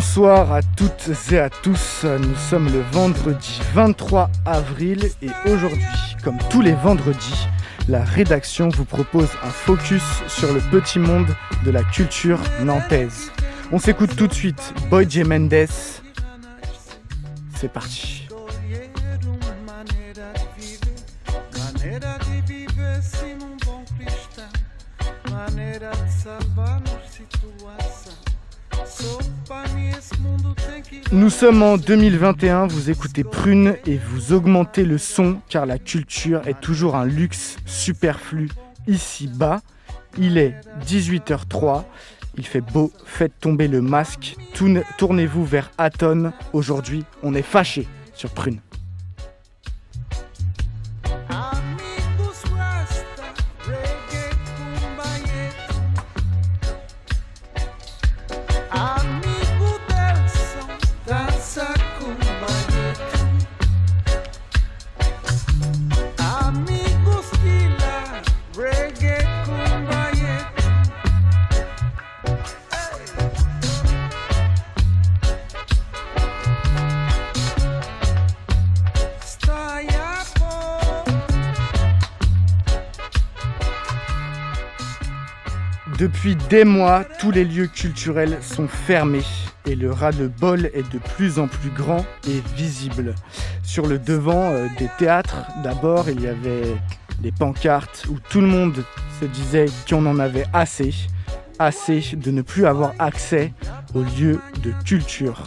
Bonsoir à toutes et à tous, nous sommes le vendredi 23 avril et aujourd'hui, comme tous les vendredis, la rédaction vous propose un focus sur le petit monde de la culture nantaise. On s'écoute tout de suite Boy J. Mendes. C'est parti. Nous sommes en 2021, vous écoutez Prune et vous augmentez le son car la culture est toujours un luxe superflu ici-bas. Il est 18h03, il fait beau, faites tomber le masque, tournez-vous vers Aton. Aujourd'hui, on est fâché sur Prune. Depuis des mois, tous les lieux culturels sont fermés et le ras-le-bol est de plus en plus grand et visible. Sur le devant euh, des théâtres, d'abord, il y avait des pancartes où tout le monde se disait qu'on en avait assez, assez de ne plus avoir accès aux lieux de culture.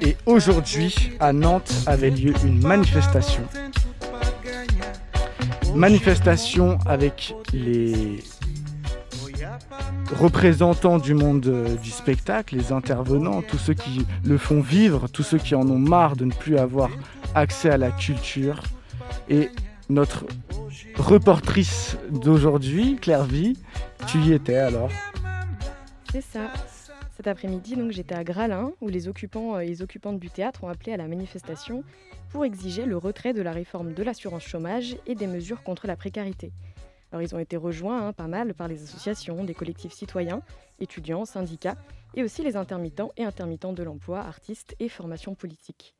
Et aujourd'hui, à Nantes, avait lieu une manifestation manifestation avec les représentants du monde euh, du spectacle, les intervenants, tous ceux qui le font vivre, tous ceux qui en ont marre de ne plus avoir accès à la culture. Et notre reportrice d'aujourd'hui, Claire Vie, tu y étais alors C'est ça. Cet après-midi, donc, j'étais à Gralin, où les occupants et les occupantes du théâtre ont appelé à la manifestation pour exiger le retrait de la réforme de l'assurance chômage et des mesures contre la précarité. Alors ils ont été rejoints hein, pas mal par les associations, des collectifs citoyens, étudiants, syndicats et aussi les intermittents et intermittents de l'emploi, artistes et formations politiques.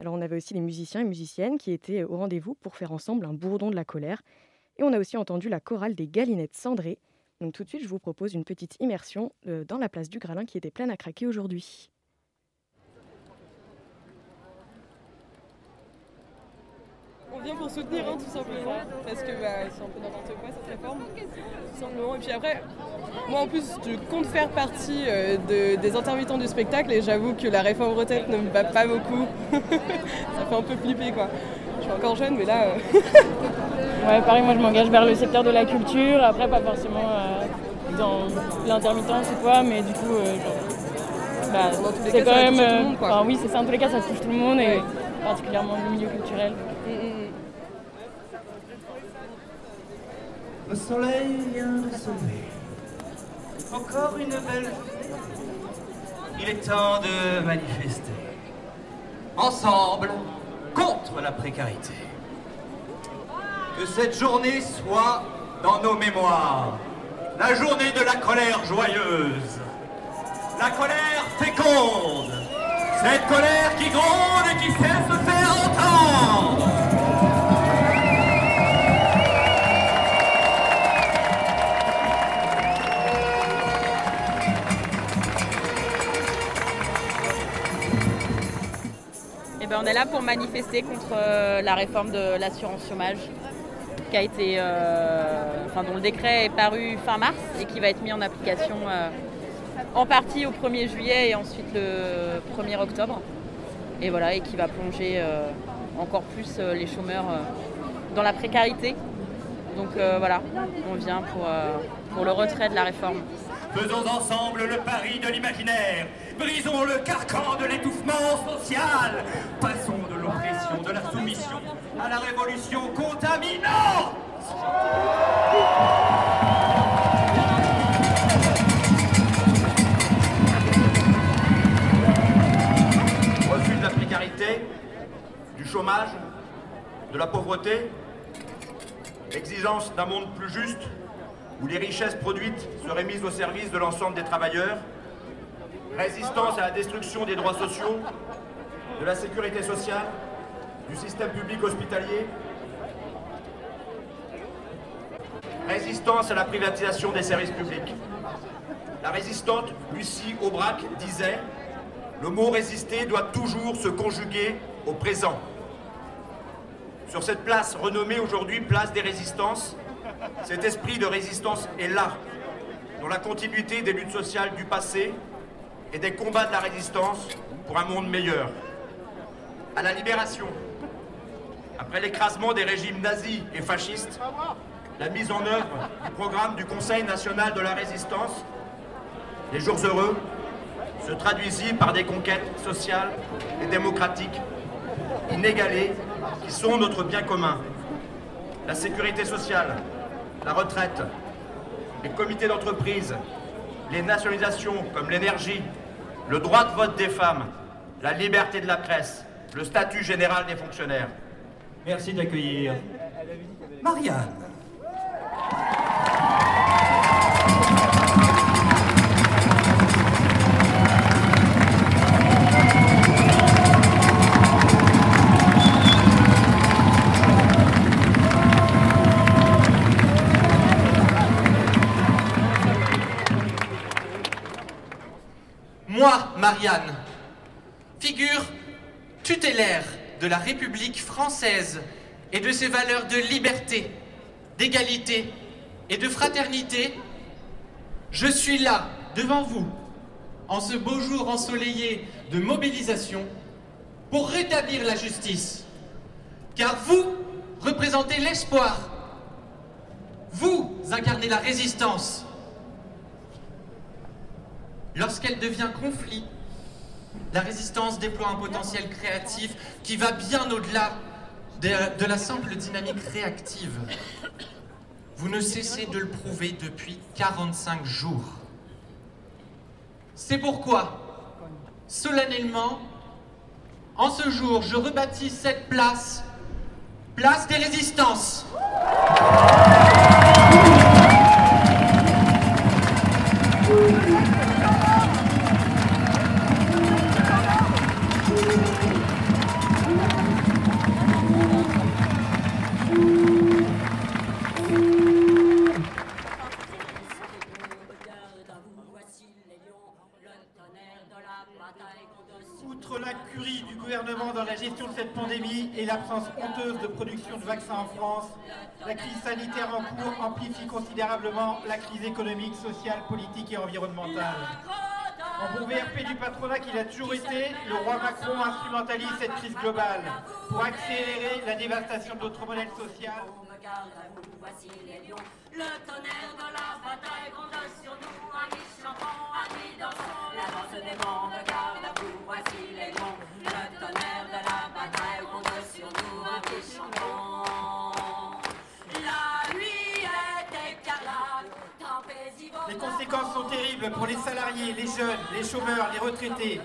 Alors on avait aussi les musiciens et musiciennes qui étaient au rendez-vous pour faire ensemble un bourdon de la colère. Et on a aussi entendu la chorale des Galinettes cendrées. Donc tout de suite, je vous propose une petite immersion euh, dans la place du Gralin qui était pleine à craquer aujourd'hui. Pour soutenir, hein, tout simplement, parce que bah, c'est un peu n'importe quoi cette réforme, tout simplement. Et puis après, moi en plus, je compte faire partie euh, des intermittents du spectacle et j'avoue que la réforme retraite ne me va pas beaucoup. Ça fait un peu flipper, quoi. Je suis encore jeune, mais là. Euh, ouais, pareil, moi je m'engage vers le secteur de la culture, après pas forcément euh, dans l'intermittence ou quoi, mais du coup, bah, c'est quand même. oui, c'est ça, en tous les cas, ça touche tout le monde et particulièrement le milieu culturel. Le soleil vient de se lever. Encore une belle Il est temps de manifester. Ensemble, contre la précarité. Que cette journée soit dans nos mémoires. La journée de la colère joyeuse. La colère féconde. Cette colère qui gronde et qui sait se faire est là pour manifester contre euh, la réforme de l'assurance chômage qui a été, euh, enfin, dont le décret est paru fin mars et qui va être mis en application euh, en partie au 1er juillet et ensuite le 1er octobre. Et voilà, et qui va plonger encore plus les chômeurs dans la précarité. Donc voilà, on vient pour, pour le retrait de la réforme. Faisons ensemble le pari de l'imaginaire. Brisons le carcan de l'étouffement social. Passons de l'oppression, de la soumission à la révolution contaminante. Refus de la précarité, du chômage, de la pauvreté, exigence d'un monde plus juste, où les richesses produites seraient mises au service de l'ensemble des travailleurs, résistance à la destruction des droits sociaux, de la sécurité sociale, du système public hospitalier, résistance à la privatisation des services publics. La résistante Lucie Aubrac disait Le mot résister doit toujours se conjuguer au présent. Sur cette place renommée aujourd'hui place des résistances, cet esprit de résistance est là, dans la continuité des luttes sociales du passé et des combats de la résistance pour un monde meilleur. À la libération, après l'écrasement des régimes nazis et fascistes, la mise en œuvre du programme du Conseil national de la résistance, les jours heureux, se traduisit par des conquêtes sociales et démocratiques inégalées qui sont notre bien commun? La sécurité sociale, la retraite, les comités d'entreprise, les nationalisations comme l'énergie, le droit de vote des femmes, la liberté de la presse, le statut général des fonctionnaires. Merci d'accueillir Marianne. Moi, Marianne, figure tutélaire de la République française et de ses valeurs de liberté, d'égalité et de fraternité, je suis là, devant vous, en ce beau jour ensoleillé de mobilisation, pour rétablir la justice. Car vous représentez l'espoir. Vous incarnez la résistance Lorsqu'elle devient conflit, la résistance déploie un potentiel créatif qui va bien au-delà de, la simple dynamique réactive. Vous ne cessez de le prouver depuis 45 jours. C'est pourquoi, solennellement, en ce jour, je rebâtis cette place, place des résistances. Gestion de cette pandémie et l'absence honteuse de production de vaccins en France, la crise sanitaire en cours amplifie considérablement la crise économique, sociale, politique et environnementale. En bon VRP du patronat qu'il a toujours été, le roi Macron instrumentalise cette crise globale pour accélérer la dévastation de notre modèle social. La terribles pour les salariés, les jeunes, les chômeurs, les retraités.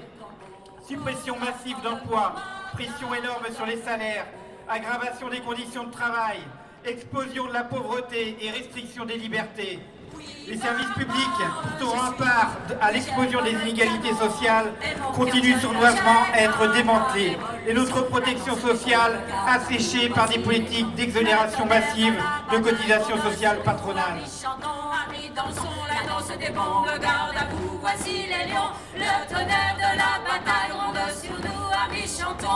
Suppression massive d'emplois, pression énorme sur les salaires, aggravation des conditions de travail, explosion de la pauvreté et restriction des libertés. Les services publics, pourtant part à l'explosion des inégalités sociales, continuent sournoisement à être démantelés et notre protection sociale asséchée par des politiques d'exonération massive de cotisations sociales patronales. Voici les lions, le tonnerre de la bataille ronde sur nous, amis chantons.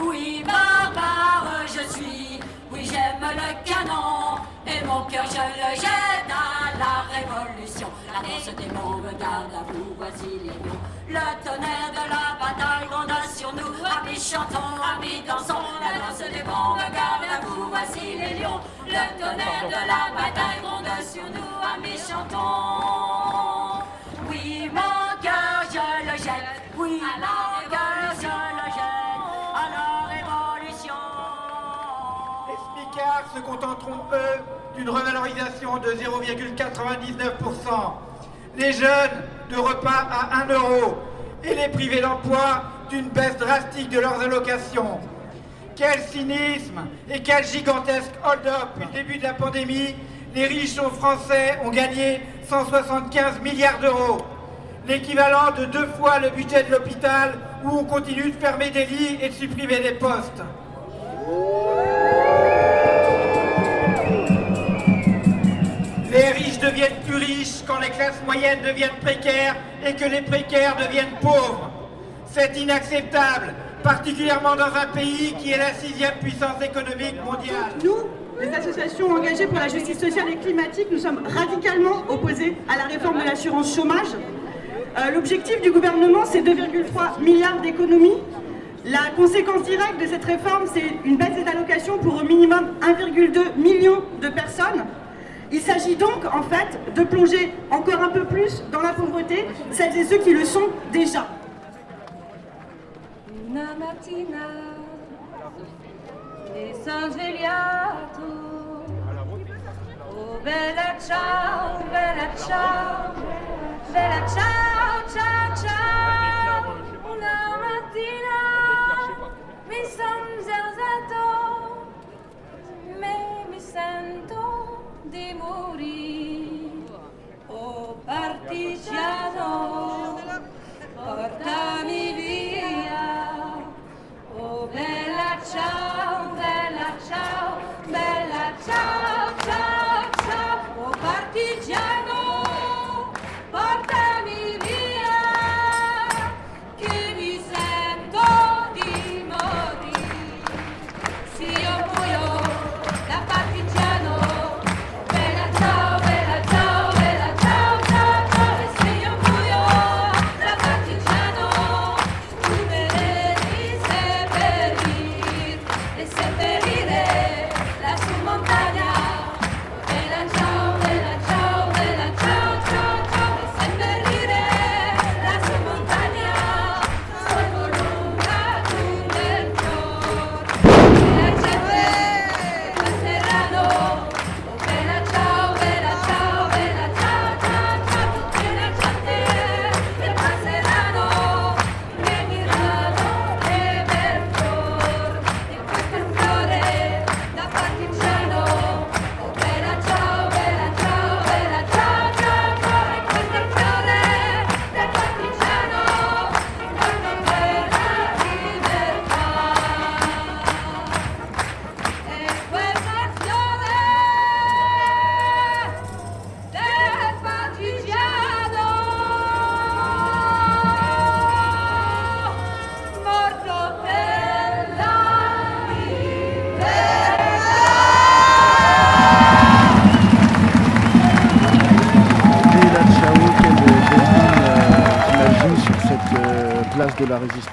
Oui, barbare, je suis, oui, j'aime le canon. Et mon cœur je le jette à la révolution. La danse des me garde à vous, voici les lions. Le tonnerre de la bataille gronde sur nous. Amis chantons, amis dansons. La danse des mots me garde à vous, voici les lions. Le tonnerre de la bataille gronde sur nous. Amis chantons. Oui, mon cœur je le jette. Oui, mon cœur je le jette à la révolution. Les smicards se contenteront, eux, d'une revalorisation de 0,99%. Les jeunes de repas à 1 euro et les privés d'emploi d'une baisse drastique de leurs allocations. Quel cynisme et quel gigantesque hold-up depuis le début de la pandémie. Les riches français ont gagné 175 milliards d'euros, l'équivalent de deux fois le budget de l'hôpital où on continue de fermer des lits et de supprimer des postes. Les riches deviennent plus riches quand les classes moyennes deviennent précaires et que les précaires deviennent pauvres. C'est inacceptable, particulièrement dans un pays qui est la sixième puissance économique mondiale. Nous, les associations engagées pour la justice sociale et climatique, nous sommes radicalement opposés à la réforme de l'assurance chômage. Euh, L'objectif du gouvernement, c'est 2,3 milliards d'économies. La conséquence directe de cette réforme, c'est une baisse des allocations pour au minimum 1,2 million de personnes. Il s'agit donc en fait de plonger encore un peu plus dans la pauvreté celles et ceux qui le sont déjà. Una mattina mi. Oh bella ciao, bella ciao, bella ciao, ciao, ciao. Una mattina mi son alzato, me mi sento di morire. Oh partigiano, portami via. Oh bella ciao, bella ciao, bella ciao, ciao,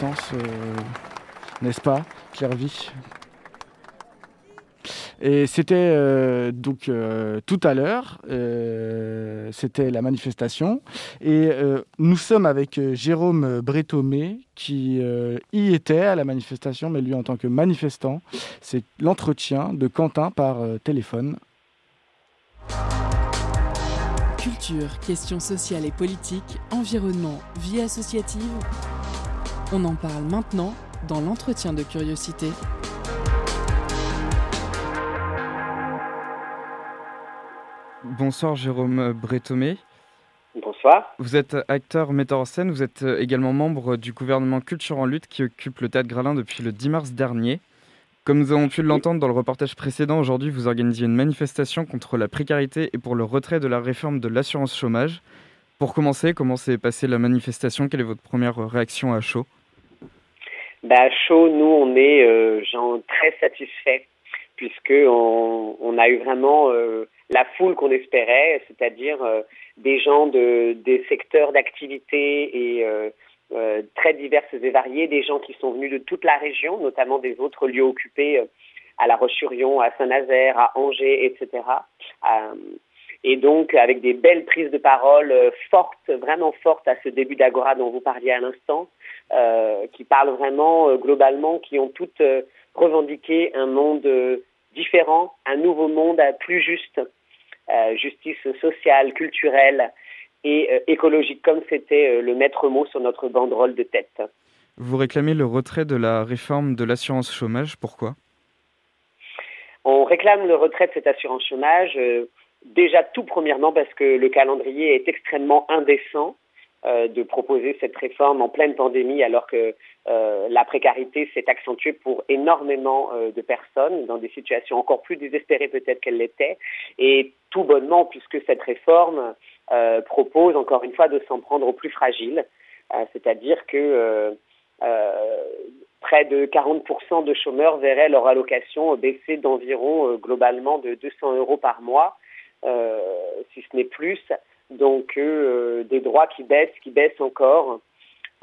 euh, n'est-ce pas, Clairvy Et c'était euh, donc euh, tout à l'heure, c'était la manifestation, et nous sommes avec Jérôme Bretomé qui y était à la manifestation, mais lui en tant que manifestant, c'est l'entretien de Quentin par téléphone. Culture, questions sociales et politiques, environnement, vie associative. On en parle maintenant dans l'entretien de curiosité. Bonsoir Jérôme Bretomé. Bonsoir. Vous êtes acteur, metteur en scène, vous êtes également membre du gouvernement Culture en lutte qui occupe le Théâtre Gralin depuis le 10 mars dernier. Comme nous avons pu l'entendre dans le reportage précédent, aujourd'hui vous organisez une manifestation contre la précarité et pour le retrait de la réforme de l'assurance chômage. Pour commencer, comment s'est passée la manifestation? Quelle est votre première réaction à chaud? Bah, chaud, nous, on est euh, genre, très satisfaits puisqu'on on a eu vraiment la foule qu'on espérait, c'est-à-dire des gens de, des secteurs d'activité et très diverses et variées, des gens qui sont venus de toute la région, notamment des autres lieux occupés à La Roche-sur-Yon, à Saint-Nazaire, à Angers, etc. et donc avec des belles prises de parole fortes, vraiment fortes à ce début d'Agora dont vous parliez à l'instant, euh, qui parlent vraiment euh, globalement, qui ont toutes euh, revendiqué un monde différent, un nouveau monde plus juste, justice sociale, culturelle et écologique, comme c'était le maître mot sur notre banderole de tête. Vous réclamez le retrait de la réforme de l'assurance chômage, pourquoi? On réclame le retrait de cette assurance chômage, déjà tout premièrement parce que le calendrier est extrêmement indécent. Euh, de proposer cette réforme en pleine pandémie alors que euh, la précarité s'est accentuée pour énormément euh, de personnes dans des situations encore plus désespérées peut-être qu'elles l'étaient. Et tout bonnement puisque cette réforme propose encore une fois de s'en prendre aux plus fragiles, c'est-à-dire que près de 40% de chômeurs verraient leur allocation baisser d'environ globalement de 200 euros par mois, si ce n'est plus, donc euh, des droits qui baissent, qui baissent encore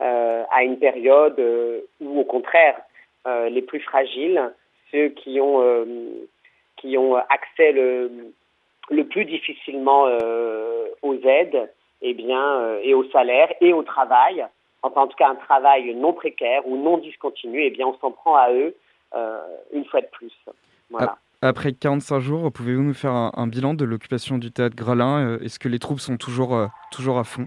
euh, à une période euh, où, au contraire, les plus fragiles, ceux qui ont qui ont accès le, le plus difficilement aux aides, et eh bien, et au salaire et au travail, enfin en tout cas un travail non précaire ou non discontinu, eh bien on s'en prend à eux une fois de plus. Voilà. Après 45 jours, pouvez-vous nous faire un, bilan de l'occupation du théâtre Gralin euh, Est-ce que les troupes sont toujours, euh, toujours à fond?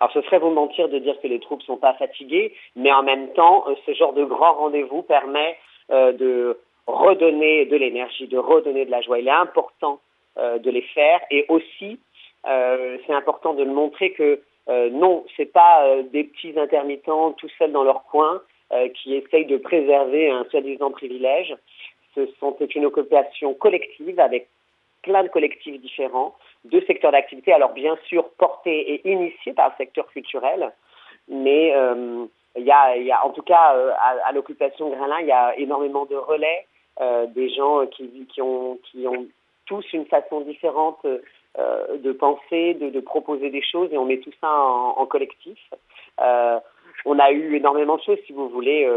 Alors ce serait vous mentir de dire que les troupes sont pas fatiguées, mais en même temps, euh, ce genre de grand rendez-vous permet de redonner de l'énergie, de redonner de la joie. Il est important de les faire. Et aussi c'est important de le montrer que non, c'est pas des petits intermittents tout seuls dans leur coin qui essayent de préserver un soi-disant privilège c'est une occupation collective avec plein de collectifs différents, de secteurs d'activité, alors bien sûr portés et initiés par le secteur culturel, mais euh, y, a, en tout cas euh, à, l'occupation Grinlin, il y a énormément de relais, euh, des gens qui, ont, tous une façon différente de penser, de, proposer des choses, et on met tout ça en collectif. on a eu énormément de choses, si vous voulez.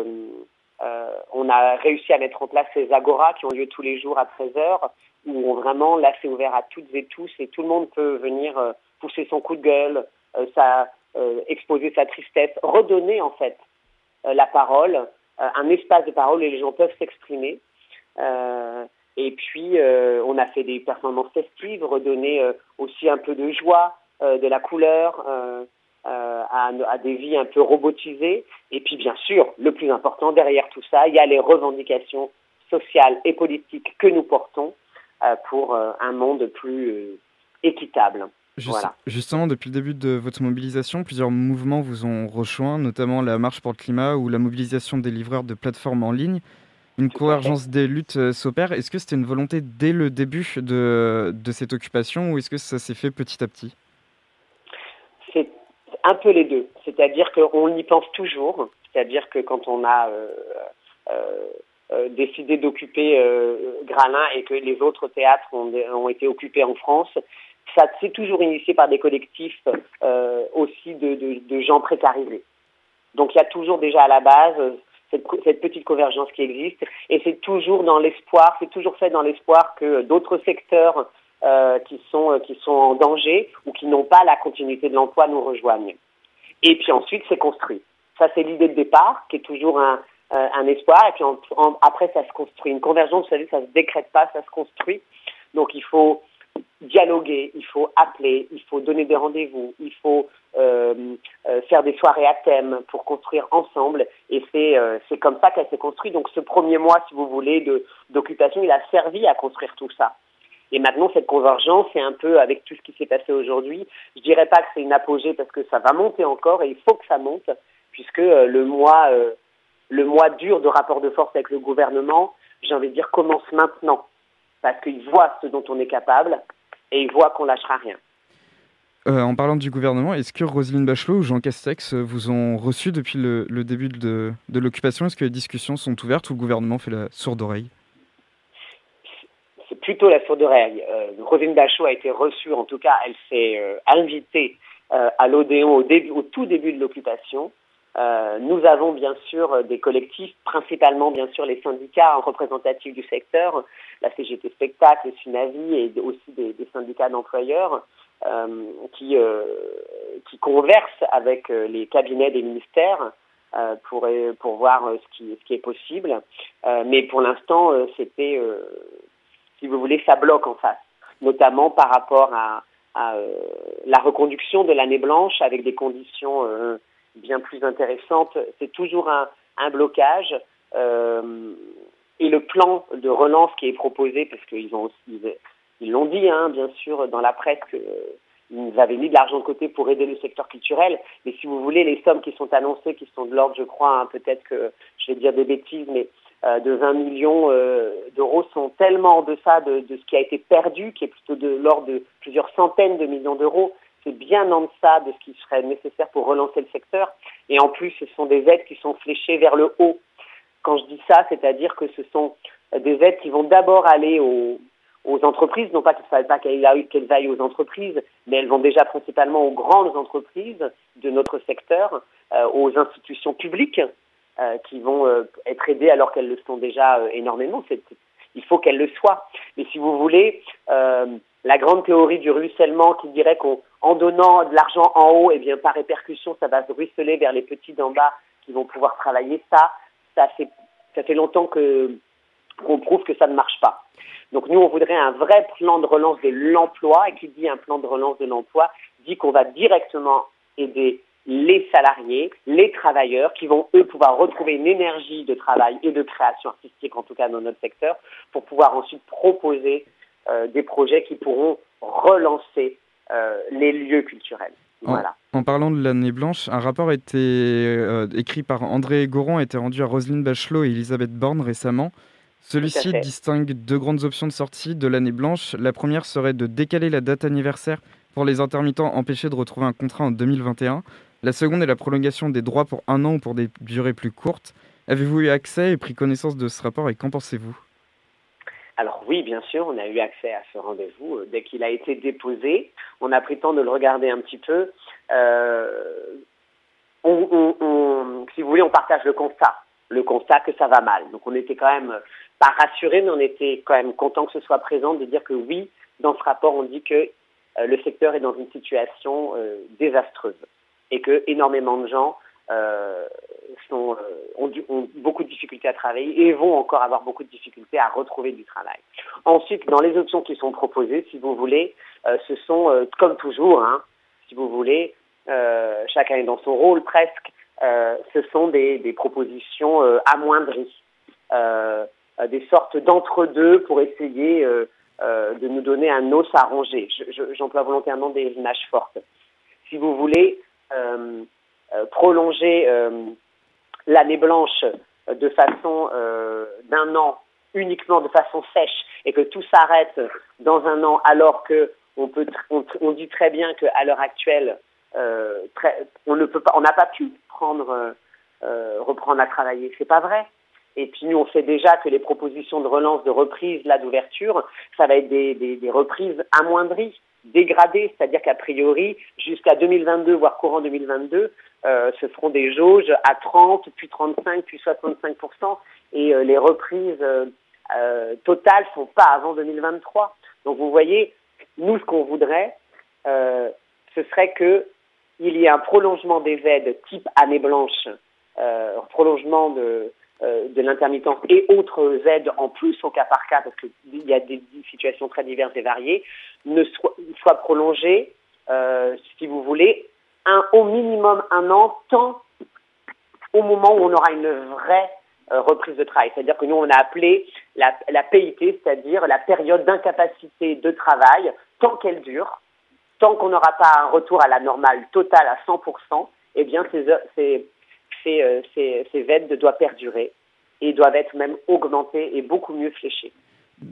Euh, on a réussi à mettre en place ces agoras qui ont lieu tous les jours à 13h, où vraiment, là, c'est ouvert à toutes et tous, et tout le monde peut venir euh, pousser son coup de gueule, euh, exposer sa tristesse, redonner en fait la parole, un espace de parole et les gens peuvent s'exprimer. et puis, on a fait des performances festives, redonner aussi un peu de joie, de la couleur. Euh, à, à, des vies un peu robotisées. Et puis bien sûr, le plus important, derrière tout ça, il y a les revendications sociales et politiques que nous portons euh, pour euh, un monde plus équitable. voilà. Justement, depuis le début de votre mobilisation, plusieurs mouvements vous ont rejoint, notamment la Marche pour le climat ou la mobilisation des livreurs de plateformes en ligne. Une convergence des luttes s'opère. Est-ce que c'était une volonté dès le début de, de cette occupation ou est-ce que ça s'est fait petit à petit? Un peu les deux. C'est-à-dire qu'on y pense toujours. C'est-à-dire que quand on a euh, euh, euh, décidé d'occuper Gralin et que les autres théâtres ont, été occupés en France, ça s'est toujours initié par des collectifs aussi de, gens précarisés. Donc il y a toujours déjà à la base cette, cette petite convergence qui existe et c'est toujours dans l'espoir, c'est toujours fait dans l'espoir que d'autres secteurs euh, qui, sont, euh, qui sont en danger ou qui n'ont pas la continuité de l'emploi nous rejoignent. Et puis ensuite, c'est construit. Ça, c'est l'idée de départ, qui est toujours un, euh, un espoir. Et puis après, ça se construit. Une convergence, vous savez, ça se décrète pas, ça se construit. Donc il faut dialoguer, il faut appeler, il faut donner des rendez-vous, il faut faire des soirées à thème pour construire ensemble. Et c'est c'est comme ça qu'elle s'est construite. Donc ce premier mois, si vous voulez, d'occupation, il a servi à construire tout ça. Et maintenant, cette convergence, c'est un peu avec tout ce qui s'est passé aujourd'hui. Je dirais pas que c'est une apogée parce que ça va monter encore et il faut que ça monte puisque euh, le mois, euh, le mois dur de rapport de force avec le gouvernement, j'ai envie de dire, commence maintenant parce qu'il voit ce dont on est capable et il voit qu'on lâchera rien. Euh, en parlant du gouvernement, est-ce que Roselyne Bachelot ou Jean Castex vous ont reçu depuis le, début de l'occupation? Est-ce que les discussions sont ouvertes ou le gouvernement fait la sourde oreille? Plutôt la sourde-oreille. Euh, Rosine Bachot a été reçue, en tout cas, elle s'est euh, invitée euh, à l'Odéon au, au tout début de l'occupation. Euh, nous avons bien sûr des collectifs, principalement bien sûr les syndicats représentatifs du secteur, la CGT Spectacle, le SUNAVI et aussi des, des syndicats d'employeurs euh, qui, euh, qui conversent avec les cabinets des ministères pour, pour voir ce qui, ce qui est possible. mais pour l'instant, c'était, si vous voulez, ça bloque en face, notamment par rapport à, à la reconduction de l'année blanche avec des conditions bien plus intéressante. C'est toujours un, blocage. Euh, et le plan de relance qui est proposé, parce qu'ils ont ils l'ont dit, hein, bien sûr, dans la presse qu'ils avaient mis de l'argent de côté pour aider le secteur culturel. Mais si vous voulez, les sommes qui sont annoncées, qui sont de l'ordre, je crois, hein, peut-être que je vais dire des bêtises, mais euh, de 20 millions euh, d'euros sont tellement en deçà de, ce qui a été perdu, qui est plutôt de l'ordre de plusieurs centaines de millions d'euros, c'est bien en deçà de ce qui serait nécessaire pour relancer le secteur. Et en plus, ce sont des aides qui sont fléchées vers le haut. Quand je dis ça, c'est-à-dire que ce sont des aides qui vont d'abord aller aux, entreprises, non pas qu'il ne fallait pas qu'elles aillent aux entreprises, mais elles vont déjà principalement aux grandes entreprises de notre secteur, euh, aux institutions publiques euh, qui vont euh, être aidées alors qu'elles le sont déjà euh, énormément. Il faut qu'elles le soient. Mais si vous voulez, euh, la grande théorie du ruissellement qui dirait qu'en donnant de l'argent en haut, et eh bien par répercussion, ça va se ruisseler vers les petits d'en bas qui vont pouvoir travailler. Ça, ça fait, ça fait longtemps que qu'on prouve que ça ne marche pas. Donc nous, on voudrait un vrai plan de relance de l'emploi. Et qui dit un plan de relance de l'emploi dit qu'on va directement aider les salariés, les travailleurs qui vont, eux, pouvoir retrouver une énergie de travail et de création artistique, en tout cas dans notre secteur, pour pouvoir ensuite proposer euh, des projets qui pourront relancer euh, les lieux culturels. Voilà. En, en, parlant de l'année blanche, un rapport a été euh, écrit par André Goron a été rendu à Roselyne Bachelot et Elisabeth Borne récemment. Celui-ci distingue deux grandes options de sortie de l'année blanche. La première serait de décaler la date anniversaire pour les intermittents empêchés de retrouver un contrat en 2021. La seconde est la prolongation des droits pour un an ou pour des durées plus courtes. Avez-vous eu accès et pris connaissance de ce rapport et qu'en pensez-vous? Alors oui, bien sûr, on a eu accès à ce rendez-vous euh, dès qu'il a été déposé. On a pris le temps de le regarder un petit peu. Euh, si vous voulez, on partage le constat, le constat que ça va mal. Donc on était quand même pas rassurés, mais on était quand même content que ce soit présent de dire que oui, dans ce rapport, on dit que euh, le secteur est dans une situation désastreuse et que énormément de gens euh, sont, ont, beaucoup de difficultés à travailler et vont encore avoir beaucoup de difficultés à retrouver du travail. Ensuite, dans les options qui sont proposées, si vous voulez, euh, ce sont, euh, comme toujours, hein, si vous voulez, chacun est dans son rôle presque, ce sont des, des propositions amoindries, des sortes d'entre-deux pour essayer de nous donner un os à ronger. J'emploie volontairement des images fortes. Si vous voulez, euh, euh, prolonger euh, l'année blanche de façon d'un an uniquement de façon sèche et que tout s'arrête dans un an alors que on peut on, on dit très bien qu'à l'heure actuelle euh, on ne peut pas on n'a pas pu prendre euh, reprendre à travailler. C'est pas vrai. Et puis nous on sait déjà que les propositions de relance de reprise là d'ouverture ça va être des, des, des reprises amoindries dégradé, c'est-à-dire qu'à priori, jusqu'à 2022, voire courant 2022, euh, ce seront des jauges à 30, puis 35, puis 65% et euh, les reprises euh, totales sont pas avant 2023. Donc vous voyez, nous ce qu'on voudrait, ce serait que il y ait un prolongement des aides type année blanche, prolongement de de l'intermittence et autres aides en plus au cas par cas, parce qu'il y a des situations très diverses et variées, ne soit, prolongée, euh, si vous voulez, un, au minimum un an, tant au moment où on aura une vraie euh, reprise de travail. C'est-à-dire que nous, on a appelé la, la PIT, c'est-à-dire la période d'incapacité de travail, tant qu'elle dure, tant qu'on n'aura pas un retour à la normale totale à 100%, eh bien, ces, ces, ces, euh, ces, ces aides doivent perdurer et doivent être même augmentées et beaucoup mieux fléchées.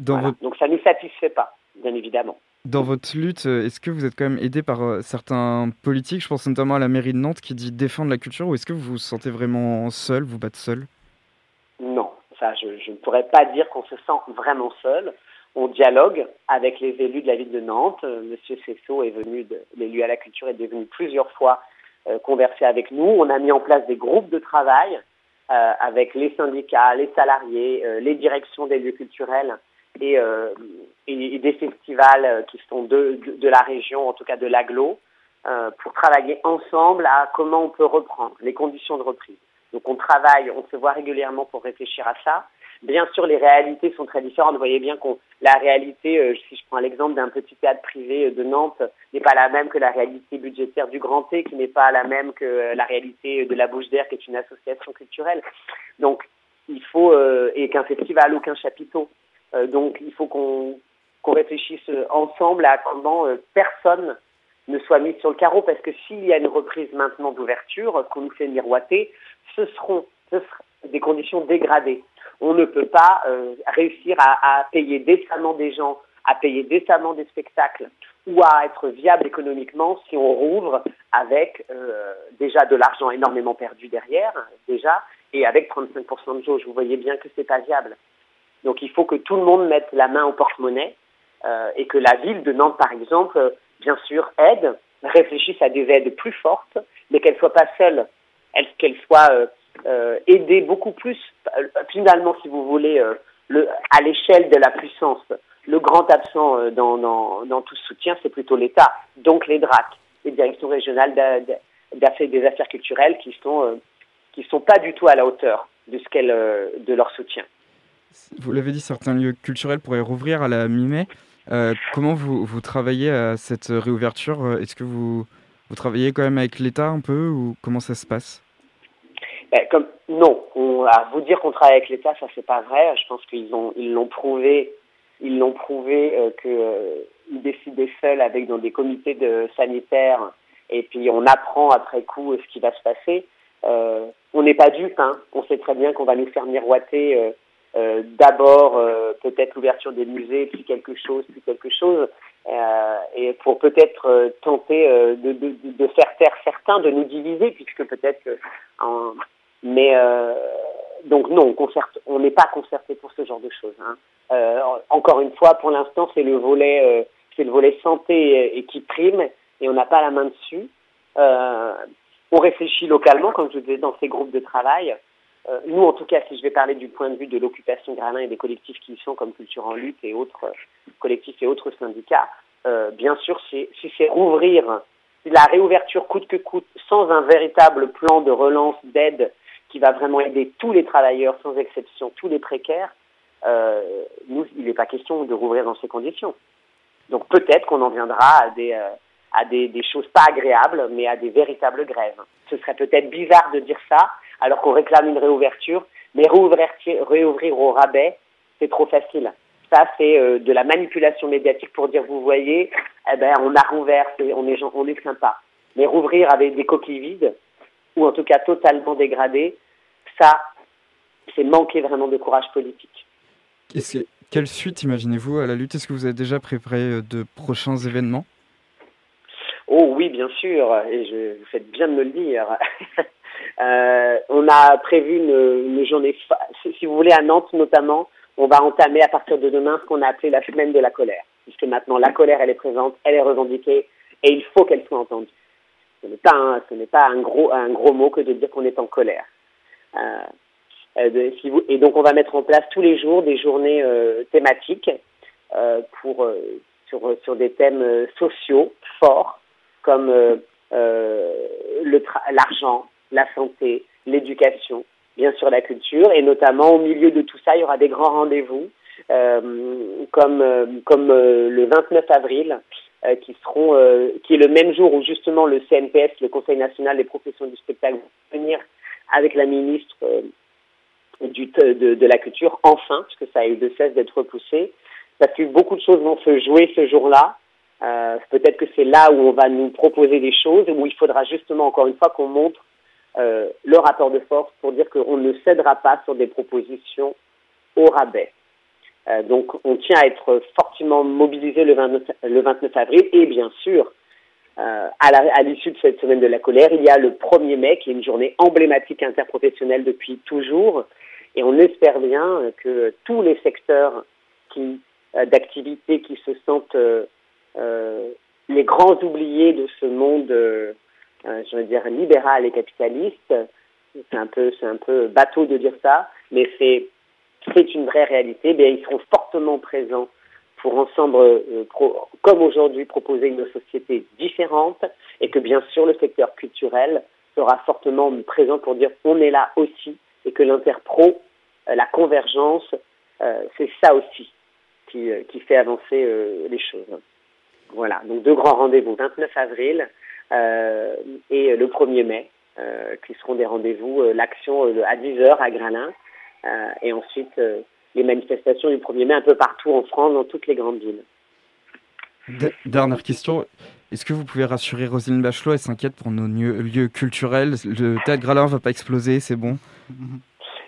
Voilà. Votre... Donc ça ne nous satisfait pas, bien évidemment. Dans votre lutte, euh, est-ce que vous êtes quand même aidé par euh, certains politiques? Je pense notamment à la mairie de Nantes qui dit défendre la culture, ou est-ce que vous vous sentez vraiment seul, vous battre seul? Non, ça je, je, ne pourrais pas dire qu'on se sent vraiment seul. on dialogue avec les élus de la ville de Nantes. Monsieur Cessot est venu, l'élu à la culture est devenu plusieurs fois converser avec nous. On a mis en place des groupes de travail avec les syndicats, les salariés, les directions des lieux culturels et, des festivals qui sont de, de, la région, en tout cas de l'aglo, pour travailler ensemble à comment on peut reprendre, les conditions de reprise. Donc on travaille, on se voit régulièrement pour réfléchir à ça. Bien sûr, les réalités sont très différentes. Vous voyez bien que la réalité, euh, si je prends l'exemple d'un petit théâtre privé euh, de Nantes, n'est pas la même que la réalité budgétaire du Grand T, qui n'est pas la même que euh, la réalité de la Bouche d'Air, qui est une association culturelle. Donc, il faut et qu'un festival ou qu'un chapiteau. donc, il faut qu'on qu'on réfléchisse ensemble à comment personne ne soit mis sur le carreau, parce que s'il y a une reprise maintenant d'ouverture, qu'on nous fait miroiter, ce seront, ce seront des conditions dégradées on ne peut pas euh, réussir à, payer décemment des gens, à payer décemment des spectacles ou à être viable économiquement si on rouvre avec euh, déjà de l'argent énormément perdu derrière, déjà, et avec 35% de jauge. Vous voyez bien que c'est pas viable. Donc il faut que tout le monde mette la main au porte-monnaie euh, et que la ville de Nantes, par exemple, bien sûr, aide, réfléchisse à des aides plus fortes, mais qu'elle soit pas seule, qu'elle soit aider beaucoup plus, euh, finalement, si vous voulez, euh, à l'échelle de la puissance. Le grand absent dans, dans, tout soutien, c'est plutôt l'État, donc les DRAC, les directions régionales d'affaires, des affaires culturelles, qui sont qui sont pas du tout à la hauteur de ce qu'elles, de leur soutien. Vous l'avez dit, certains lieux culturels pourraient rouvrir à la mi-mai. comment vous, vous travaillez à cette réouverture? Est-ce que vous, vous travaillez quand même avec l'État un peu ou comment ça se passe? Ben, comme, non, on, à vous dire qu'on travaille avec l'État, ça c'est pas vrai. Je pense qu'ils ont, ils l'ont prouvé, ils l'ont prouvé euh, qu'ils euh, décidaient seuls avec dans des comités de sanitaires. Et puis on apprend après coup ce qui va se passer. Euh, on n'est pas dupe, hein. On sait très bien qu'on va nous faire miroiter. Euh, euh d'abord euh, peut-être l'ouverture des musées, puis quelque chose, puis quelque chose, euh, et pour peut-être tenter de, de, de, faire taire certains, de nous diviser, puisque peut-être en, mais euh, donc non, on n'est pas concerté pour ce genre de choses. Hein. Euh, encore une fois, pour l'instant, c'est le volet, euh, c'est le volet santé et, qui prime, et on n'a pas la main dessus. on réfléchit localement, comme je vous disais, dans ces groupes de travail. nous, en tout cas, si je vais parler du point de vue de l'occupation Gralin et des collectifs qui y sont, comme Culture en lutte et autres collectifs et autres syndicats, bien sûr, si c'est rouvrir la réouverture coûte que coûte, sans un véritable plan de relance, d'aide qui va vraiment aider tous les travailleurs, sans exception, tous les précaires, euh, nous, il n'est pas question de rouvrir dans ces conditions. Donc peut-être qu'on en viendra à des, euh, à des, des, choses pas agréables, mais à des véritables grèves. Ce serait peut-être bizarre de dire ça, alors qu'on réclame une réouverture, mais réouvrir, réouvrir au rabais, c'est trop facile. Ça, c'est euh, de la manipulation médiatique pour dire, vous voyez, eh ben, on a rouvert, on est, on est sympa. Mais rouvrir avec des coquilles vides, ou en tout cas totalement dégradé, ça, c'est manquer vraiment de courage politique. quelle suite imaginez-vous à la lutte? Est-ce que vous avez déjà préparé euh, de prochains événements? Oh oui, bien sûr, et je, vous faites bien de me le dire. euh, on a prévu une, une journée, si vous voulez, à Nantes notamment, on va entamer à partir de demain ce qu'on a appelé la semaine de la colère. Puisque maintenant, la colère, elle est présente, elle est revendiquée, et il faut qu'elle soit entendue. Ce n'est pas un, ce n'est pas un gros, un gros mot que de dire qu'on est en colère. Euh, euh et donc on va mettre en place tous les jours des journées euh, thématiques pour sur sur des thèmes sociaux forts comme l'argent, la santé, l'éducation, bien sûr la culture et notamment au milieu de tout ça il y aura des grands rendez-vous comme le 29 avril euh, qui seront, euh, qui est le même jour où justement le CNPS, le Conseil national des professions du spectacle, va venir avec la ministre euh, du, de, de, la culture, enfin, parce que ça a eu de cesse d'être repoussé, parce que beaucoup de choses vont se jouer ce jour-là. Euh, Peut-être que c'est là où on va nous proposer des choses, où il faudra justement, encore une fois, qu'on montre euh, le rapport de force pour dire qu'on ne cédera pas sur des propositions au rabais. Euh, donc on tient à être fortement mobilisé le 29, le 29 avril et bien sûr, euh, à l'issue de cette semaine de la colère, il y a le 1er mai qui est une journée emblématique interprofessionnelle depuis toujours et on espère bien que tous les secteurs qui d'activités qui se sentent les grands oubliés de ce monde, je veux dire, libéral et capitaliste. C'est un peu bateau de dire ça, mais c'est, c'est une vraie réalité. Bien, ils seront fortement présents pour ensemble, euh, comme aujourd'hui, proposer une société différente et que bien sûr le secteur culturel sera fortement présent pour dire on est là aussi et que l'interpro, euh, la convergence, euh, c'est ça aussi qui, qui fait avancer les choses. Voilà, donc deux grands rendez-vous, 29 avril et le 1er mai, qui seront des rendez-vous, l'action à 10h à Granin et ensuite les manifestations du 1er mai un peu partout en France, dans toutes les grandes villes. Dernière question. Est-ce que vous pouvez rassurer Roselyne Bachelot Elle s'inquiète pour nos lieux, culturels. Le théâtre Gralin ne va pas exploser, c'est bon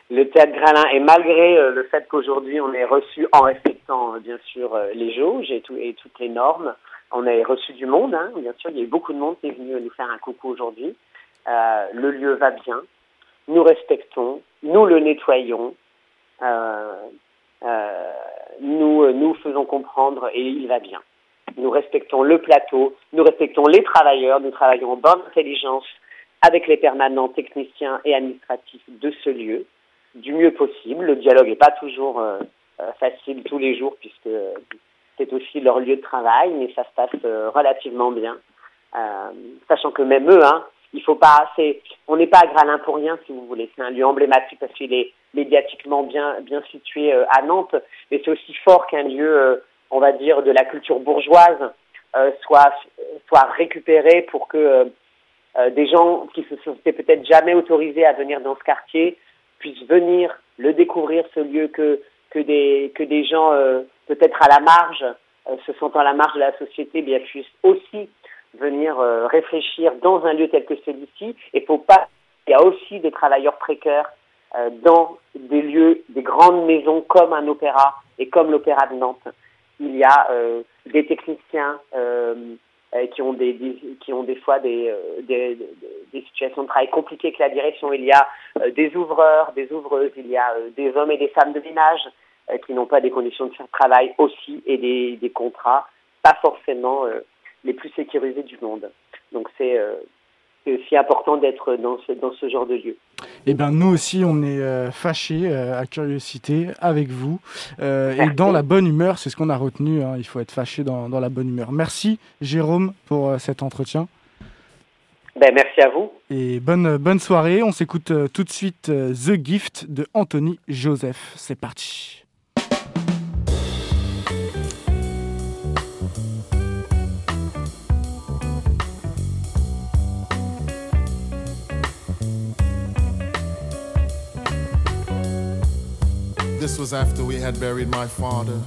Le théâtre Gralin, et malgré euh, le fait qu'aujourd'hui on est reçu en respectant euh, bien sûr euh, les jauges et, et, toutes les normes, on a reçu du monde, hein, bien sûr. Il y a eu beaucoup de monde qui est venu nous faire un coucou aujourd'hui. le lieu va bien. Nous respectons, nous le nettoyons, euh, euh, nous, nous faisons comprendre et il va bien. Nous respectons le plateau, nous respectons les travailleurs, nous travaillons en bonne intelligence avec les permanents techniciens et administratifs de ce lieu du mieux possible. Le dialogue n'est pas toujours euh, facile tous les jours puisque c'est aussi leur lieu de travail, mais ça se passe relativement bien. sachant que même eux, hein, il faut pas, c'est, on n'est pas à Gralin pour rien, si vous voulez. C'est un lieu emblématique parce qu'il est médiatiquement bien, bien situé euh, à Nantes, mais c'est aussi fort qu'un lieu, euh, on va dire, de la culture bourgeoise euh, soit, soit récupéré pour que des gens qui se sont peut-être jamais autorisés à venir dans ce quartier puissent venir le découvrir, ce lieu, que, que, des, que des gens peut-être à la marge, se sentant à la marge de la société, bien puissent aussi venir euh, réfléchir dans un lieu tel que celui-ci. Et faut pas. Il y a aussi des travailleurs précaires euh, dans des lieux, des grandes maisons comme un opéra et comme l'opéra de Nantes. Il y a euh, des techniciens qui ont des, qui ont des fois des, des, des, situations de travail compliquées avec la direction. Il y a des ouvreurs, des ouvreuses, il y a des hommes et des femmes de ménage qui n'ont pas des conditions de travail aussi et des, des contrats pas forcément les plus sécurisés du monde. Donc c'est euh, aussi important d'être dans ce, dans ce genre de lieu. Eh bien, nous aussi, on est euh, fâchés euh, à Curiosité avec vous et dans la bonne humeur. C'est ce qu'on a retenu. Hein. il faut être fâché dans, dans, la bonne humeur. Merci, Jérôme, pour cet entretien. Ben, merci à vous. Et bonne, bonne soirée. On s'écoute tout de suite The Gift de Anthony Joseph. C'est parti. This was after we had buried my father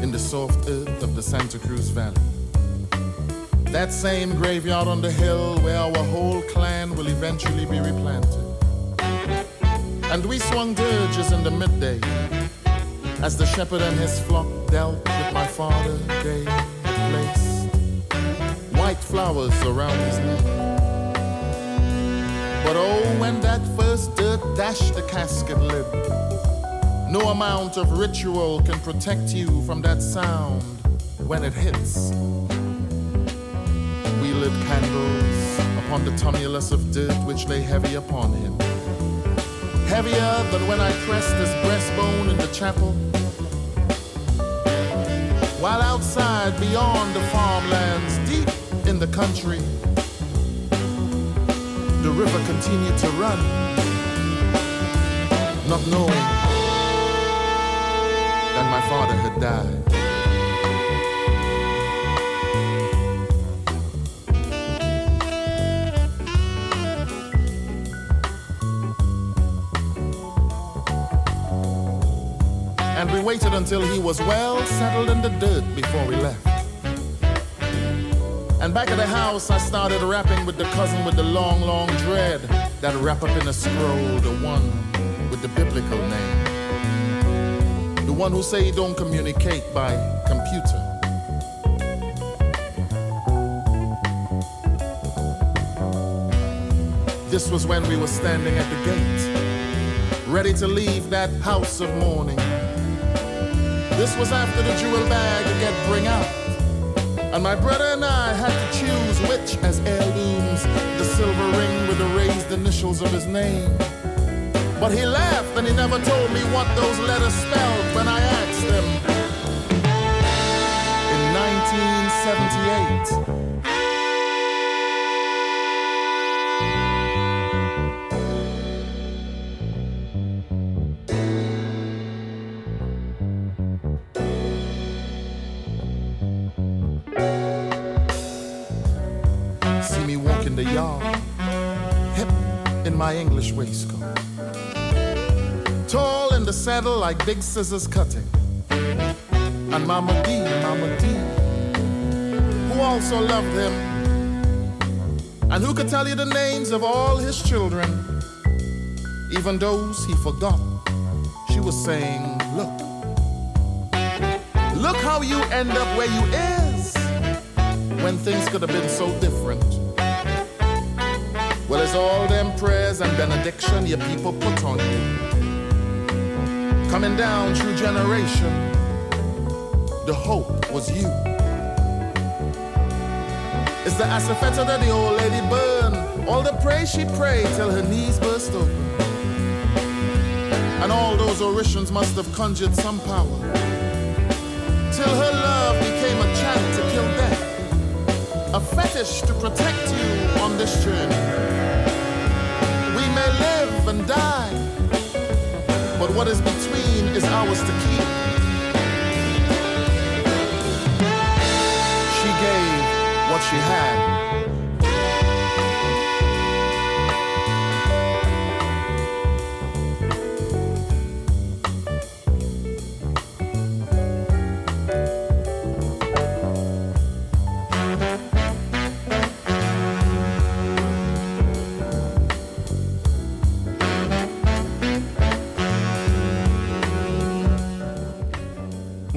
in the soft earth of the Santa Cruz Valley. That same graveyard on the hill where our whole clan will eventually be replanted. And we swung dirges in the midday as the shepherd and his flock dealt with my father day placed white flowers around his neck. But oh, when that first dirt dashed the casket lid, no amount of ritual can protect you from that sound when it hits. We lit candles upon the tumulus of dirt which lay heavy upon him. Heavier than when I pressed his breastbone in the chapel. While outside, beyond the farmlands, deep in the country, the river continued to run, not knowing my father had died. And we waited until he was well settled in the dirt before we left. And back at the house, I started rapping with the cousin with the long, long dread that wrap up in a scroll, the one with the biblical name one who say he don't communicate by computer. This was when we were standing at the gate, ready to leave that house of mourning. This was after the jewel bag get bring out. And my brother and I had to choose which as heirlooms, the silver ring with the raised initials of his name. But he laughed and he never told me what those letters spelled when I asked him. In 1978, See me walk the yard, hip in my English waistcoat, like big scissors cutting. And Mama D, Mama D, who also loved him, and who could tell you the names of all his children, even those he forgot. She was saying, Look, look how you end up where you is when things could have been so different. Well, it's all them prayers and benediction your people put on you. Coming down through generation, the hope was you. It's the asafoetida that the old lady burned. All the praise she prayed till her knees burst open. And all those orations must have conjured some power. Till her love became a chant to kill death a fetish to protect you on this journey. We may live and die, but what is between is ours to keep. She gave what she had.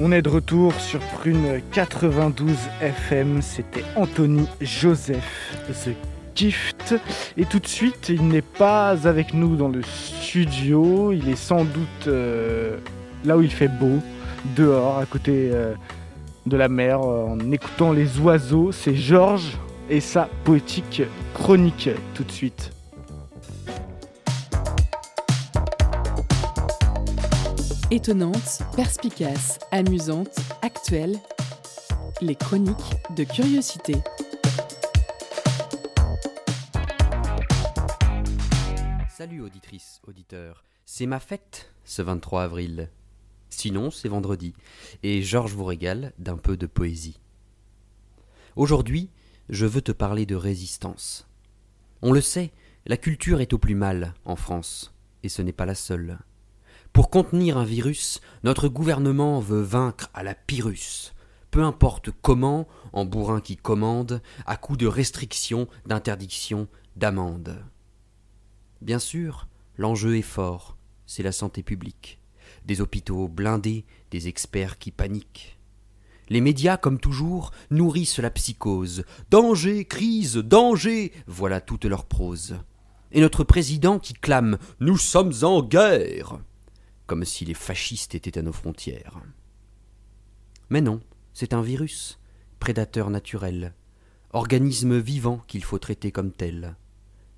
On est de retour sur Prune 92 FM. C'était Anthony Joseph, The Gift. Et tout de suite, il n'est pas avec nous dans le studio. Il est sans doute euh, là où il fait beau, dehors, à côté euh, de la mer, euh, en écoutant les oiseaux. C'est Georges et sa poétique chronique. Tout de suite. Étonnante, perspicace, amusante, actuelle, les chroniques de curiosité. Salut auditrices, auditeurs. C'est ma fête ce 23 avril. Sinon, c'est vendredi. Et Georges vous régale d'un peu de poésie. Aujourd'hui, je veux te parler de résistance. On le sait, la culture est au plus mal en France. Et ce n'est pas la seule. Pour contenir un virus, notre gouvernement veut vaincre à la pyrrhus. Peu importe comment, en bourrin qui commande, à coups de restrictions, d'interdictions, d'amendes. Bien sûr, l'enjeu est fort, c'est la santé publique. Des hôpitaux blindés, des experts qui paniquent. Les médias, comme toujours, nourrissent la psychose. Danger, crise, danger, voilà toute leur prose. Et notre président qui clame Nous sommes en guerre comme si les fascistes étaient à nos frontières. Mais non, c'est un virus, prédateur naturel, organisme vivant qu'il faut traiter comme tel.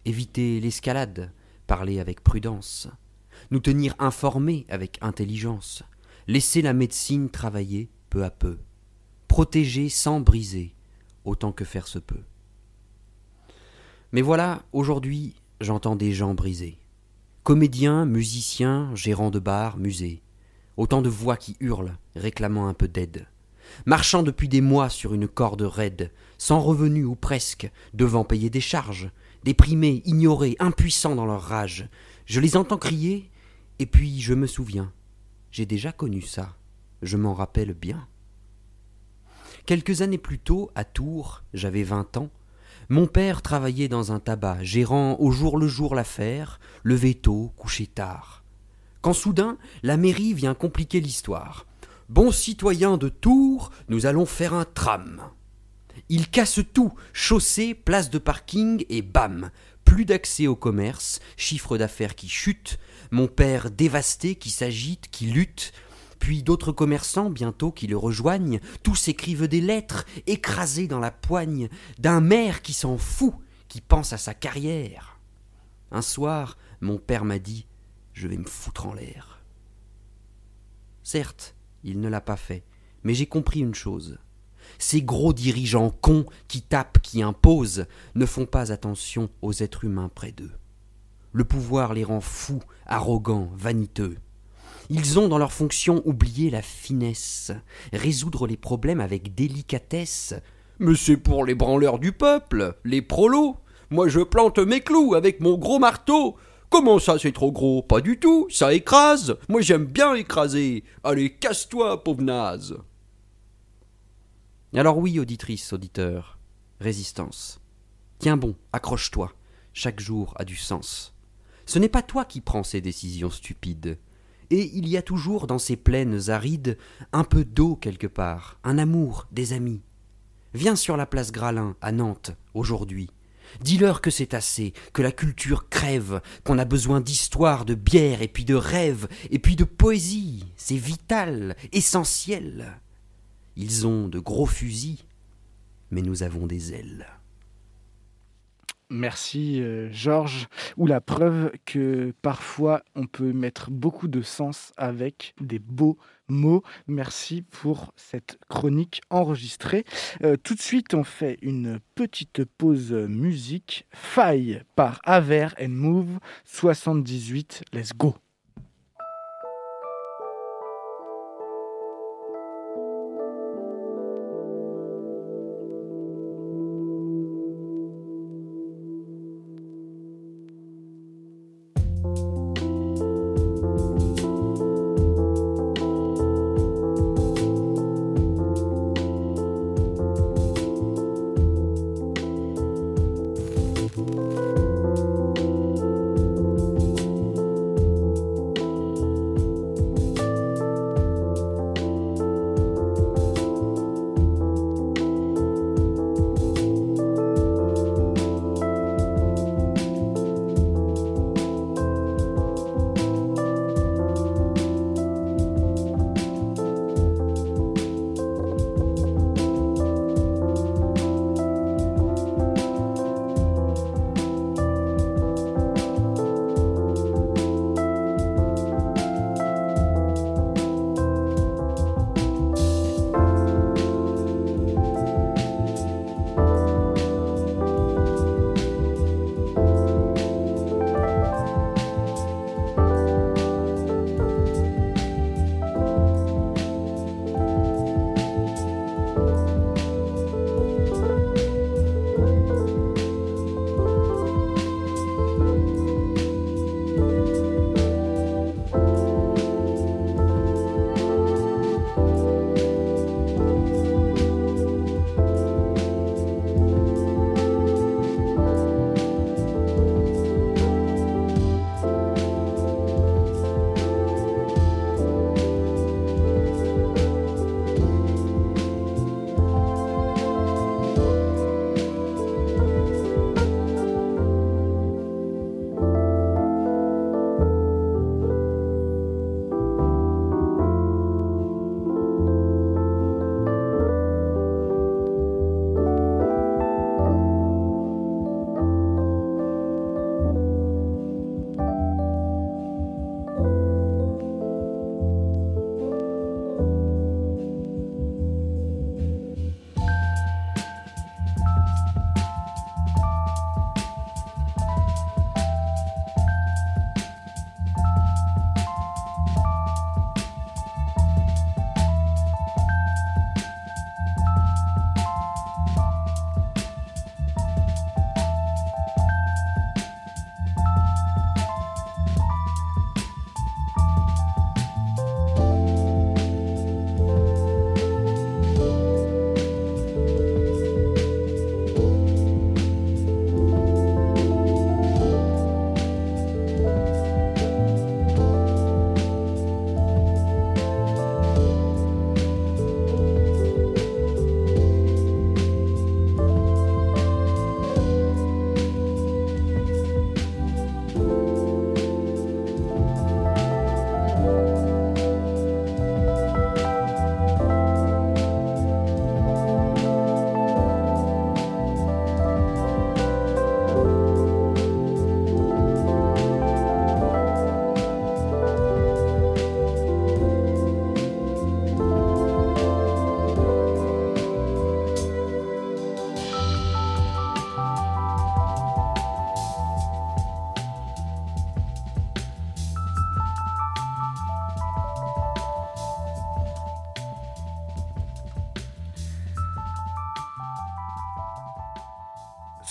Éviter l'escalade, parler avec prudence, nous tenir informés avec intelligence, laisser la médecine travailler peu à peu, protéger sans briser, autant que faire se peut. Mais voilà, aujourd'hui, j'entends des gens brisés. Comédiens, musiciens, gérants de bars, musées. Autant de voix qui hurlent, réclamant un peu d'aide. Marchant depuis des mois sur une corde raide, sans revenu ou presque, devant payer des charges, déprimés, ignorés, impuissants dans leur rage. Je les entends crier, et puis je me souviens. J'ai déjà connu ça. Je m'en rappelle bien. Quelques années plus tôt, à Tours, j'avais vingt ans, mon père travaillait dans un tabac, gérant au jour le jour l'affaire, levé tôt, couché tard. Quand soudain, la mairie vient compliquer l'histoire. Bons citoyens de Tours, nous allons faire un tram. Il casse tout, chaussée, place de parking et bam Plus d'accès au commerce, chiffre d'affaires qui chute, mon père dévasté qui s'agite, qui lutte, puis d'autres commerçants bientôt qui le rejoignent, tous écrivent des lettres, écrasés dans la poigne, d'un maire qui s'en fout, qui pense à sa carrière. Un soir, mon père m'a dit Je vais me foutre en l'air. Certes, il ne l'a pas fait, mais j'ai compris une chose. Ces gros dirigeants cons qui tapent, qui imposent, ne font pas attention aux êtres humains près d'eux. Le pouvoir les rend fous, arrogants, vaniteux. Ils ont dans leur fonction oublié la finesse, résoudre les problèmes avec délicatesse. Mais c'est pour les branleurs du peuple, les prolos. Moi je plante mes clous avec mon gros marteau. Comment ça c'est trop gros? Pas du tout, ça écrase. Moi j'aime bien écraser. Allez, casse-toi, pauvre naze. Alors oui, auditrice, auditeur, résistance. Tiens bon, accroche-toi. Chaque jour a du sens. Ce n'est pas toi qui prends ces décisions stupides. Et il y a toujours dans ces plaines arides un peu d'eau quelque part, un amour, des amis. Viens sur la place Gralin, à Nantes, aujourd'hui. Dis-leur que c'est assez, que la culture crève, qu'on a besoin d'histoire, de bière, et puis de rêve, et puis de poésie. C'est vital, essentiel. Ils ont de gros fusils, mais nous avons des ailes. Merci euh, Georges, ou la preuve que parfois on peut mettre beaucoup de sens avec des beaux mots. Merci pour cette chronique enregistrée. Euh, tout de suite, on fait une petite pause musique. Faille par Aver and Move 78. Let's go.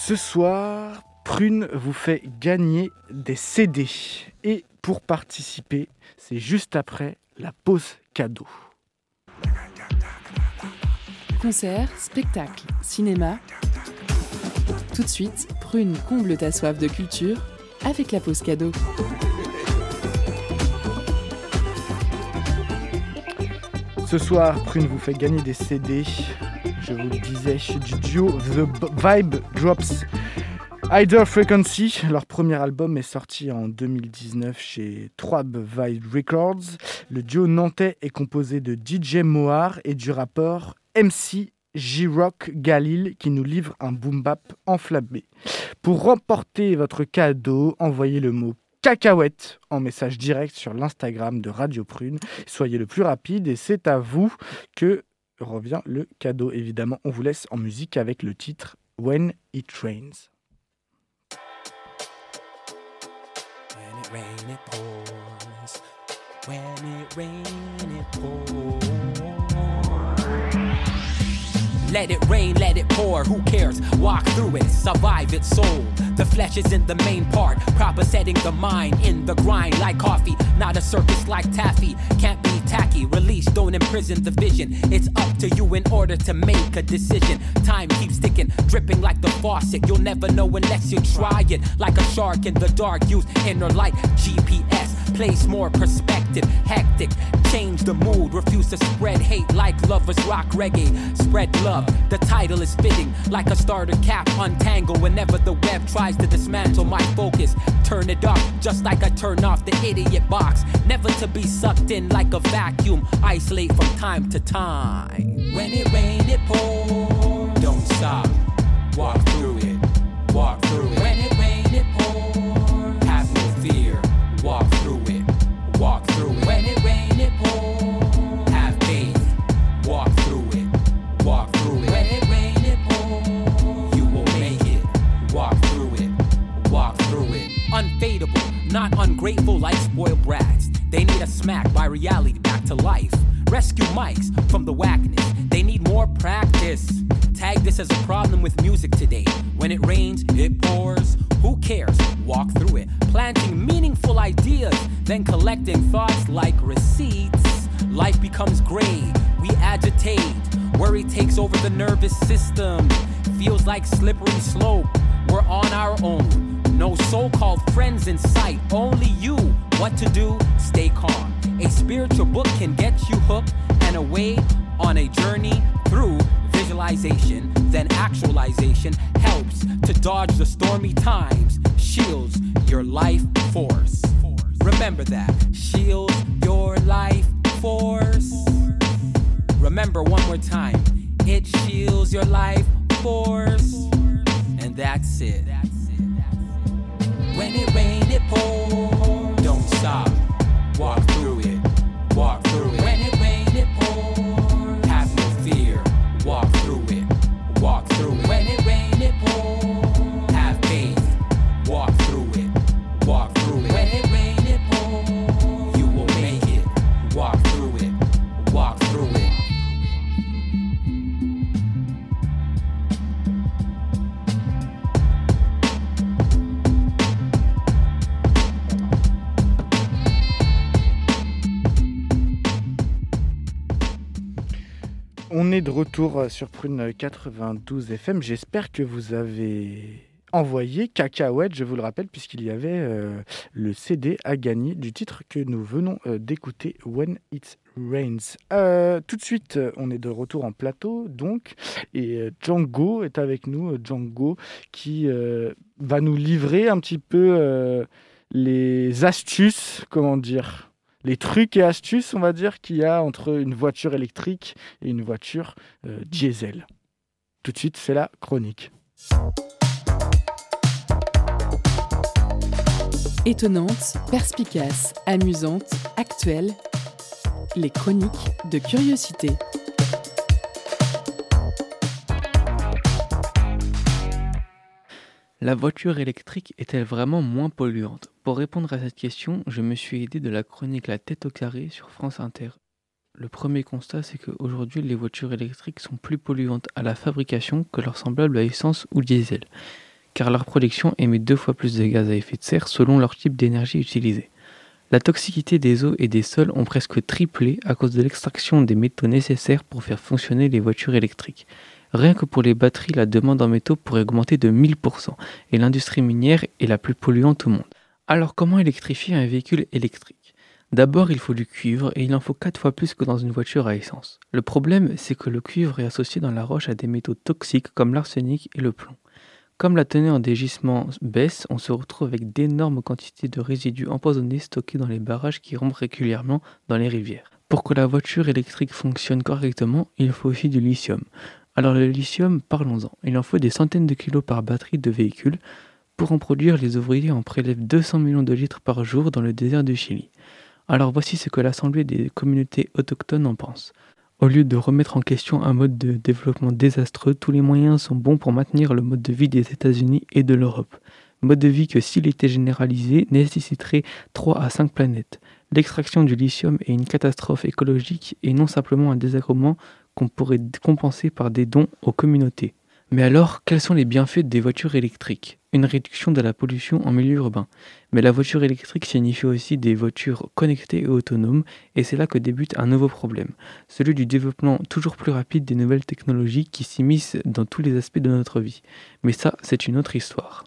Ce soir, Prune vous fait gagner des CD. Et pour participer, c'est juste après la pause cadeau. Concert, spectacle, cinéma. Tout de suite, Prune comble ta soif de culture avec la pause cadeau. Ce soir, Prune vous fait gagner des CD. Je vous le disais, du duo The Vibe Drops. Hider Frequency, leur premier album est sorti en 2019 chez Troab Vibe Records. Le duo nantais est composé de DJ Moar et du rappeur MC J-Rock Galil qui nous livre un boom bap enflammé. Pour remporter votre cadeau, envoyez le mot cacahuète en message direct sur l'Instagram de Radio Prune. Soyez le plus rapide et c'est à vous que revient le cadeau. Évidemment, on vous laisse en musique avec le titre When It Rains. Let it rain, let it pour, who cares? Walk through it, survive its soul. The flesh is in the main part, proper setting the mind in the grind like coffee, not a circus like taffy. Can't be tacky, release, don't imprison the vision. It's up to you in order to make a decision. Time keeps ticking, dripping like the faucet. You'll never know unless you try it. Like a shark in the dark, use inner light, GPS. Place more perspective, hectic. Change the mood, refuse to spread hate like lovers rock reggae. Spread love, the title is fitting. Like a starter cap, untangle whenever the web tries to dismantle my focus. Turn it up, just like I turn off the idiot box. Never to be sucked in like a vacuum, isolate from time to time. When it rain, it pours. Don't stop, walk through it, walk through it. When not ungrateful like spoiled brats. They need a smack by reality back to life. Rescue mics from the whackness. They need more practice. Tag this as a problem with music today. When it rains, it pours. Who cares? Walk through it. Planting meaningful ideas, then collecting thoughts like receipts. Life becomes gray. We agitate. Worry takes over the nervous system. Feels like slippery slope. We're on our own. No so called friends in sight. Only you. What to do? Stay calm. A spiritual book can get you hooked and away on a journey through visualization. Then actualization helps to dodge the stormy times, shields your life force. Remember that. Shields your life force. Remember one more time. It shields your life force. And that's it. When it rain, it pours. Don't stop. Walk through it. Walk de retour sur Prune 92 FM. J'espère que vous avez envoyé Cacahuète, je vous le rappelle, puisqu'il y avait euh, le CD à gagner du titre que nous venons euh, d'écouter, When It Rains. Euh, tout de suite, on est de retour en plateau, donc, et euh, Django est avec nous, euh, Django, qui euh, va nous livrer un petit peu euh, les astuces, comment dire les trucs et astuces, on va dire, qu'il y a entre une voiture électrique et une voiture euh, diesel. Tout de suite, c'est la chronique. Étonnante, perspicace, amusante, actuelle, les chroniques de curiosité. La voiture électrique est-elle vraiment moins polluante Pour répondre à cette question, je me suis aidé de la chronique La tête au carré sur France Inter. Le premier constat, c'est qu'aujourd'hui, les voitures électriques sont plus polluantes à la fabrication que leurs semblables à essence ou diesel. car leur production émet deux fois plus de gaz à effet de serre selon leur type d'énergie utilisée. La toxicité des eaux et des sols ont presque triplé à cause de l'extraction des métaux nécessaires pour faire fonctionner les voitures électriques. Rien que pour les batteries, la demande en métaux pourrait augmenter de 1000%, et l'industrie minière est la plus polluante au monde. Alors comment électrifier un véhicule électrique? D'abord, il faut du cuivre, et il en faut 4 fois plus que dans une voiture à essence. Le problème, c'est que le cuivre est associé dans la roche à des métaux toxiques comme l'arsenic et le plomb. Comme la teneur en dégisement baisse, on se retrouve avec d'énormes quantités de résidus empoisonnés stockés dans les barrages qui rompent régulièrement dans les rivières. Pour que la voiture électrique fonctionne correctement, il faut aussi du lithium. Alors le lithium, parlons-en. Il en faut des centaines de kilos par batterie de véhicule. Pour en produire, les ouvriers en prélèvent 200 millions de litres par jour dans le désert du Chili. Alors voici ce que l'Assemblée des communautés autochtones en pense. Au lieu de remettre en question un mode de développement désastreux, tous les moyens sont bons pour maintenir le mode de vie des États-Unis et de l'Europe. Mode de vie que s'il était généralisé nécessiterait 3 à 5 planètes. L'extraction du lithium est une catastrophe écologique et non simplement un désagrément qu'on pourrait compenser par des dons aux communautés. Mais alors, quels sont les bienfaits des voitures électriques? Une réduction de la pollution en milieu urbain. Mais la voiture électrique signifie aussi des voitures connectées et autonomes, et c'est là que débute un nouveau problème, celui du développement toujours plus rapide des nouvelles technologies qui s'immiscent dans tous les aspects de notre vie. Mais ça, c'est une autre histoire.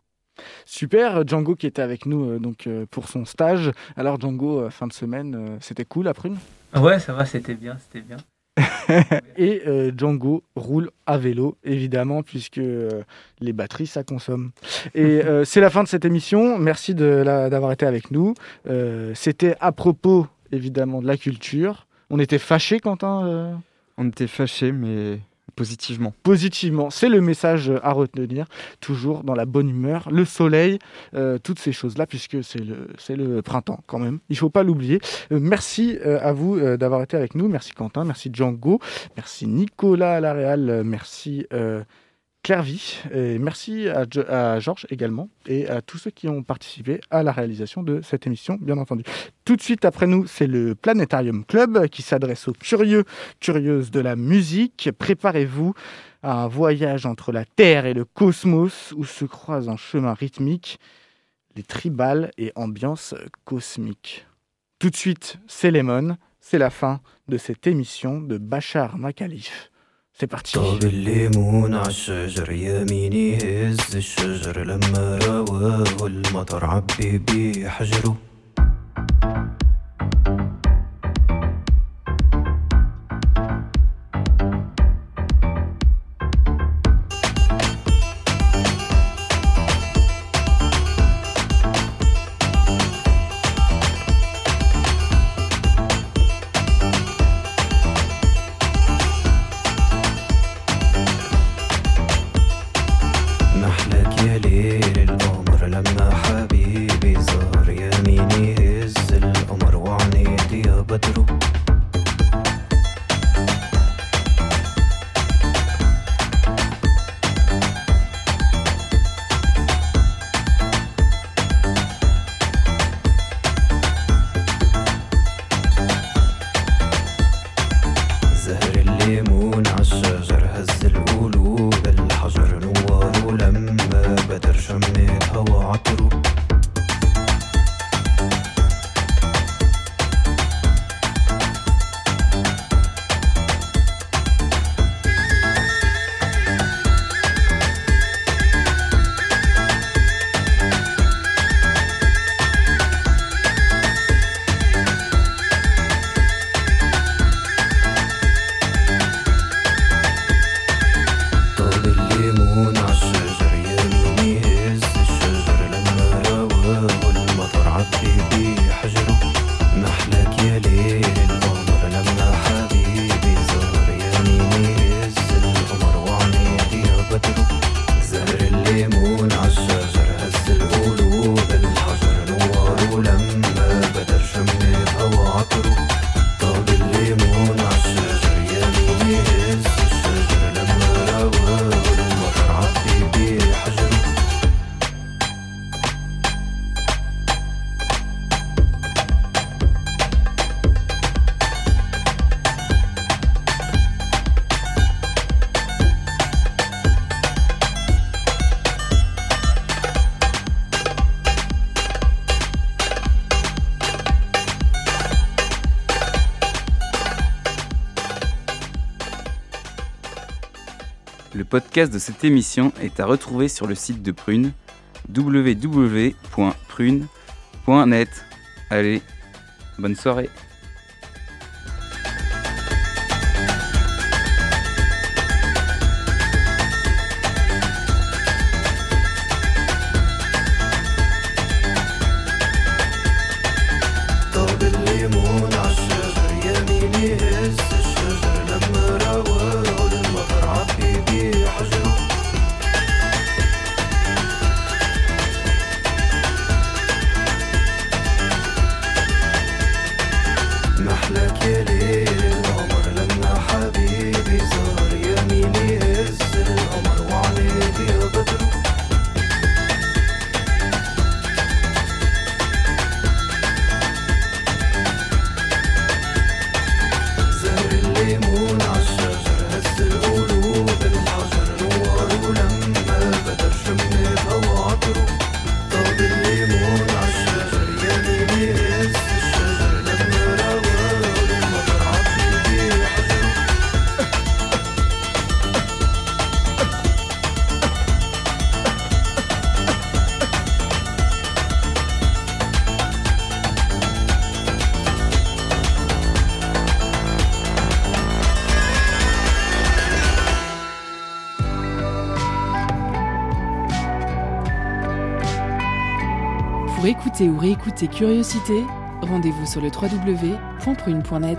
Super, Django qui était avec nous euh, donc euh, pour son stage. Alors Django, euh, fin de semaine, c'était cool la prune? Ouais, ça va, c'était bien, c'était bien. et euh, Django roule à vélo, évidemment, puisque euh, les batteries, ça consomme. Et euh, c'est la fin de cette émission. Merci d'avoir été avec nous. C'était à propos, évidemment, de la culture. On était fâchés, Quentin On était fâchés, mais Positivement. Positivement, c'est le message à retenir, toujours dans la bonne humeur, le soleil, euh, toutes ces choses-là, puisque c'est le, printemps quand même, il ne faut pas l'oublier. Euh, merci euh, à vous d'avoir été avec nous, merci Quentin, merci Django, merci Nicolas à merci Clairvy. Et merci à, Georges également et à tous ceux qui ont participé à la réalisation de cette émission, bien entendu. Tout de suite après nous, c'est le Planétarium Club qui s'adresse aux curieux, curieuses de la musique. Préparez-vous à un voyage entre la Terre et le cosmos où se croisent en chemin rythmique les tribales et ambiances cosmiques. Tout de suite, c'est Lemon. C'est la fin de cette émission de Bachar Makalif. C'est parti. طاب الليمون عالشجر يميني هز الشجر لما رواه المطر عبي بيه حجره Le podcast de cette émission est à retrouver sur le site de Prune, www.prune.net. Allez, bonne soirée. côté curiosité, rendez-vous sur le www.prune.net.